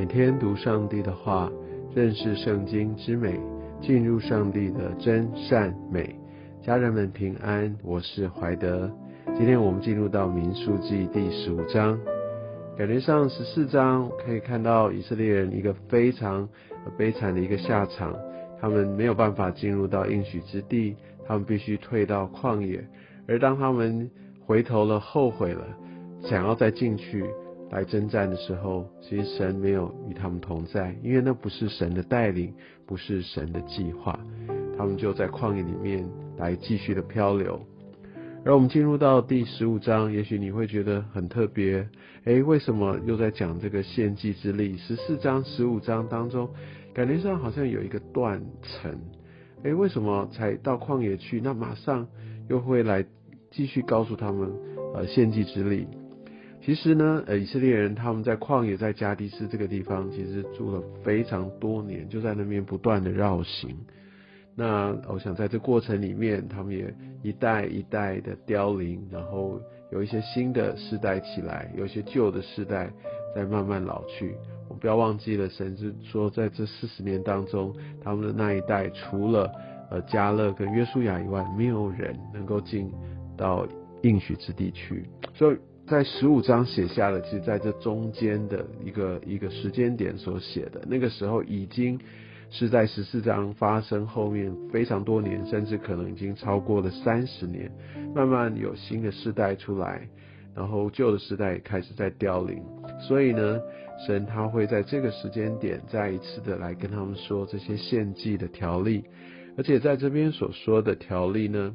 每天读上帝的话，认识圣经之美，进入上帝的真善美。家人们平安，我是怀德。今天我们进入到民数记第十五章，感觉上十四章可以看到以色列人一个非常悲惨的一个下场，他们没有办法进入到应许之地，他们必须退到旷野。而当他们回头了，后悔了，想要再进去。来征战的时候，其实神没有与他们同在，因为那不是神的带领，不是神的计划。他们就在旷野里面来继续的漂流。而我们进入到第十五章，也许你会觉得很特别，诶，为什么又在讲这个献祭之力？十四章、十五章当中，感觉上好像有一个断层。诶，为什么才到旷野去？那马上又会来继续告诉他们，呃，献祭之力。其实呢，呃，以色列人他们在旷野，在加迪斯这个地方，其实住了非常多年，就在那边不断的绕行。那我想在这过程里面，他们也一代一代的凋零，然后有一些新的世代起来，有一些旧的世代在慢慢老去。我不要忘记了，神是说在这四十年当中，他们的那一代除了呃加勒跟约书亚以外，没有人能够进到应许之地去，所以。在十五章写下了，其实在这中间的一个一个时间点所写的，那个时候已经是在十四章发生后面非常多年，甚至可能已经超过了三十年，慢慢有新的世代出来，然后旧的时代开始在凋零，所以呢，神他会在这个时间点再一次的来跟他们说这些献祭的条例，而且在这边所说的条例呢。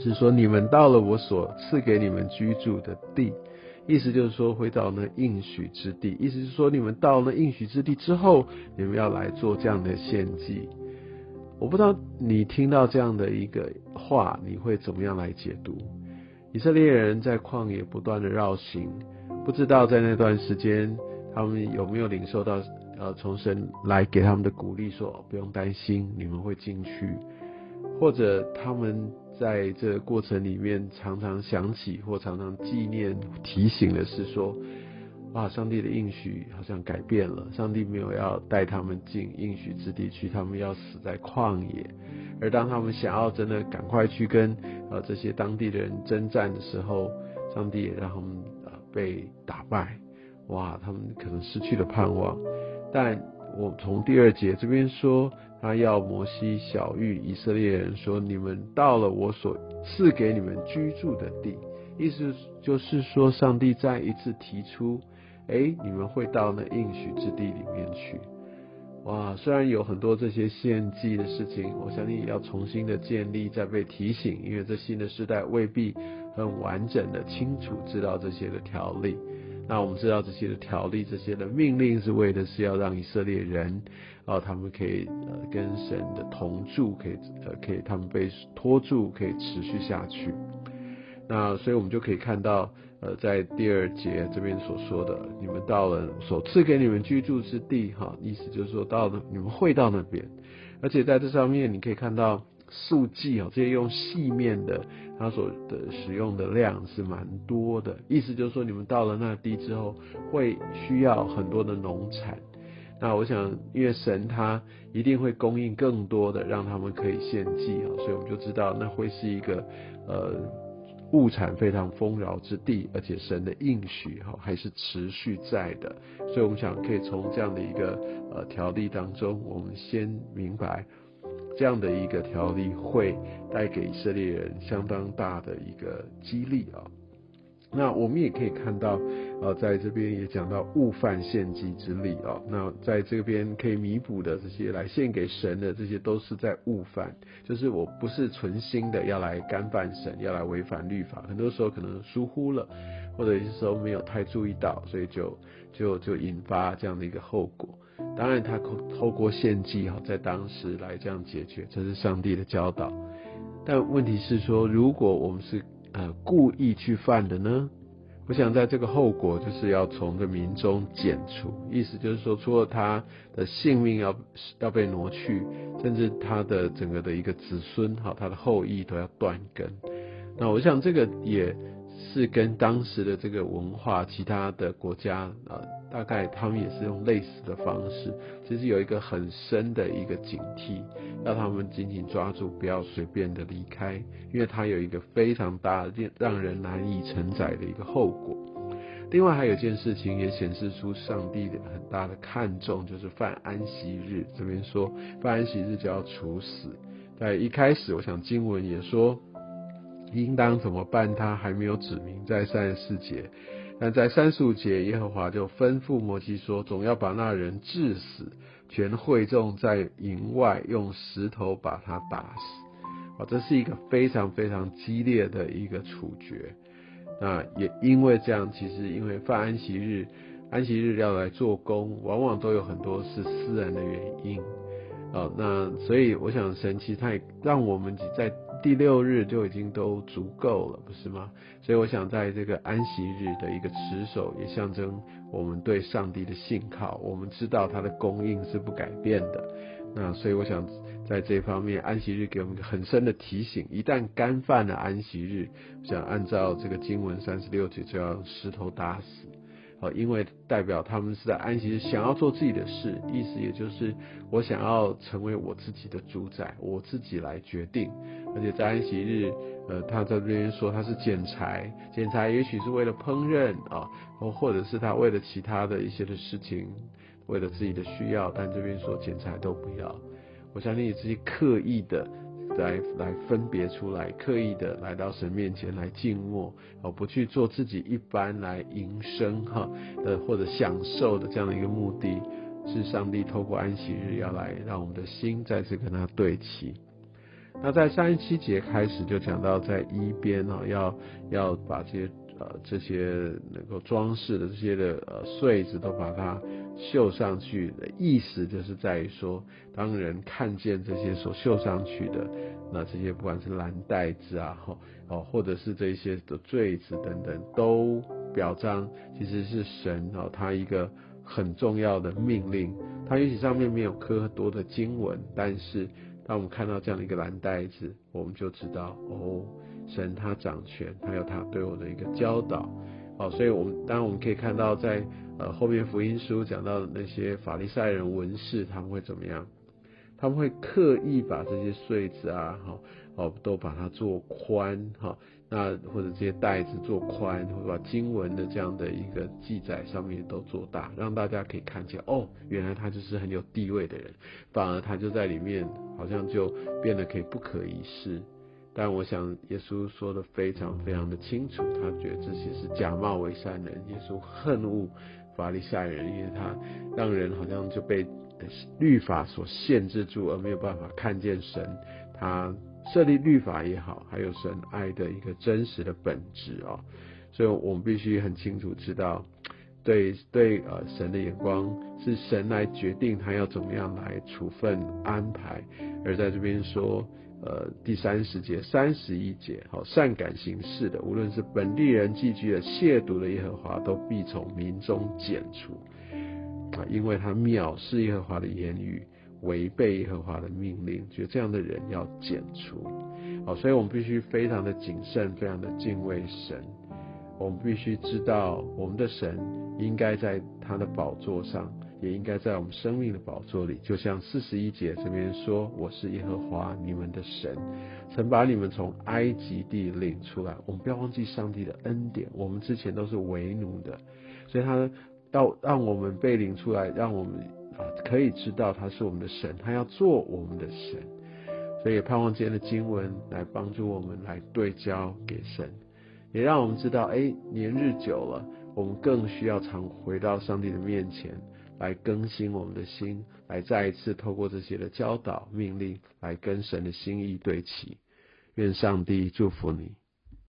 是说你们到了我所赐给你们居住的地，意思就是说回到那应许之地。意思是说你们到了应许之地之后，你们要来做这样的献祭。我不知道你听到这样的一个话，你会怎么样来解读？以色列人在旷野不断的绕行，不知道在那段时间他们有没有领受到呃从神来给他们的鼓励，说不用担心，你们会进去，或者他们。在这个过程里面，常常想起或常常纪念、提醒的是说：哇，上帝的应许好像改变了，上帝没有要带他们进应许之地去，他们要死在旷野。而当他们想要真的赶快去跟呃这些当地的人征战的时候，上帝也让他们呃被打败。哇，他们可能失去了盼望。但我从第二节这边说。他要摩西小谕以色列人说：“你们到了我所赐给你们居住的地，意思就是说，上帝再一次提出，哎，你们会到那应许之地里面去。哇，虽然有很多这些献祭的事情，我相信也要重新的建立，再被提醒，因为这新的时代未必很完整的清楚知道这些的条例。那我们知道这些的条例，这些的命令是为的是要让以色列人。”啊，他们可以呃跟神的同住，可以呃可以他们被托住，可以持续下去。那所以我们就可以看到，呃，在第二节这边所说的，你们到了所赐给你们居住之地，哈，意思就是说到了你们会到那边，而且在这上面你可以看到速记哦，这些用细面的，它所的使用的量是蛮多的，意思就是说你们到了那地之后，会需要很多的农产。那我想，因为神他一定会供应更多的，让他们可以献祭啊，所以我们就知道那会是一个呃物产非常丰饶之地，而且神的应许哈还是持续在的，所以我们想可以从这样的一个呃条例当中，我们先明白这样的一个条例会带给以色列人相当大的一个激励啊。那我们也可以看到，呃，在这边也讲到误犯献祭之力啊。那在这边可以弥补的这些来献给神的这些，都是在误犯，就是我不是存心的要来干犯神，要来违反律法。很多时候可能疏忽了，或者有些时候没有太注意到，所以就就就引发这样的一个后果。当然，他透过献祭哈，在当时来这样解决，这是上帝的教导。但问题是说，如果我们是呃，故意去犯的呢？我想在这个后果就是要从这民中剪除，意思就是说，除了他的性命要要被挪去，甚至他的整个的一个子孙哈，他的后裔都要断根。那我想这个也是跟当时的这个文化，其他的国家啊，大概他们也是用类似的方式，其实有一个很深的一个警惕，要他们紧紧抓住，不要随便的离开，因为它有一个非常大、让人难以承载的一个后果。另外还有一件事情也显示出上帝的很大的看重，就是犯安息日。这边说犯安息日就要处死。在一开始，我想经文也说。应当怎么办？他还没有指明在三十四节，但在三十五节，耶和华就吩咐摩西说：“总要把那人治死，全会众在营外用石头把他打死。”啊，这是一个非常非常激烈的一个处决。那也因为这样，其实因为犯安息日，安息日要来做工，往往都有很多是私人的原因。啊，那所以我想，神其实他也让我们在。第六日就已经都足够了，不是吗？所以我想，在这个安息日的一个持守，也象征我们对上帝的信靠。我们知道他的供应是不改变的。那所以我想，在这方面，安息日给我们一个很深的提醒：一旦干犯了安息日，想按照这个经文三十六节，就要用石头打死。哦，因为代表他们是在安息日想要做自己的事，意思也就是我想要成为我自己的主宰，我自己来决定。而且在安息日，呃，他在这边说他是剪裁，剪裁也许是为了烹饪啊，或或者是他为了其他的一些的事情，为了自己的需要，但这边说剪裁都不要。我相信你自己刻意的。来来分别出来，刻意的来到神面前来静默，哦，不去做自己一般来营生哈的或者享受的这样的一个目的，是上帝透过安息日要来让我们的心再次跟他对齐。那在三十七节开始就讲到在一边啊，要要把这些。呃，这些能够装饰的这些的呃穗子都把它绣上去的意思，就是在于说，当人看见这些所绣上去的，那这些不管是蓝带子啊，哈哦，或者是这些的坠子等等，都表彰其实是神哦，他一个很重要的命令。它也许上面没有刻多的经文，但是当我们看到这样的一个蓝袋子，我们就知道哦。神他掌权，还有他对我的一个教导，哦，所以我们当然我们可以看到，在呃后面福音书讲到的那些法利赛人文士，他们会怎么样？他们会刻意把这些穗子啊，哈，哦，都把它做宽，哈，那或者这些带子做宽，或者把经文的这样的一个记载上面都做大，让大家可以看见，哦，原来他就是很有地位的人，反而他就在里面，好像就变得可以不可一世。但我想，耶稣说的非常非常的清楚，他觉得这些是假冒为善人。耶稣恨恶法利赛人，因为他让人好像就被律法所限制住，而没有办法看见神。他设立律法也好，还有神爱的一个真实的本质啊。所以我们必须很清楚知道，对对呃神的眼光是神来决定他要怎么样来处分安排，而在这边说。呃，第三十节、三十一节，好，善感行事的，无论是本地人寄居的、亵渎的耶和华，都必从民中剪除啊，因为他藐视耶和华的言语，违背耶和华的命令，觉得这样的人要剪除。好，所以我们必须非常的谨慎，非常的敬畏神。我们必须知道，我们的神应该在他的宝座上。也应该在我们生命的宝座里，就像四十一节这边说：“我是耶和华你们的神，曾把你们从埃及地领出来。”我们不要忘记上帝的恩典。我们之前都是为奴的，所以他要让我们被领出来，让我们啊可以知道他是我们的神，他要做我们的神。所以盼望今天的经文来帮助我们来对焦给神，也让我们知道，哎，年日久了，我们更需要常回到上帝的面前。来更新我们的心，来再一次透过这些的教导命令，来跟神的心意对齐。愿上帝祝福你。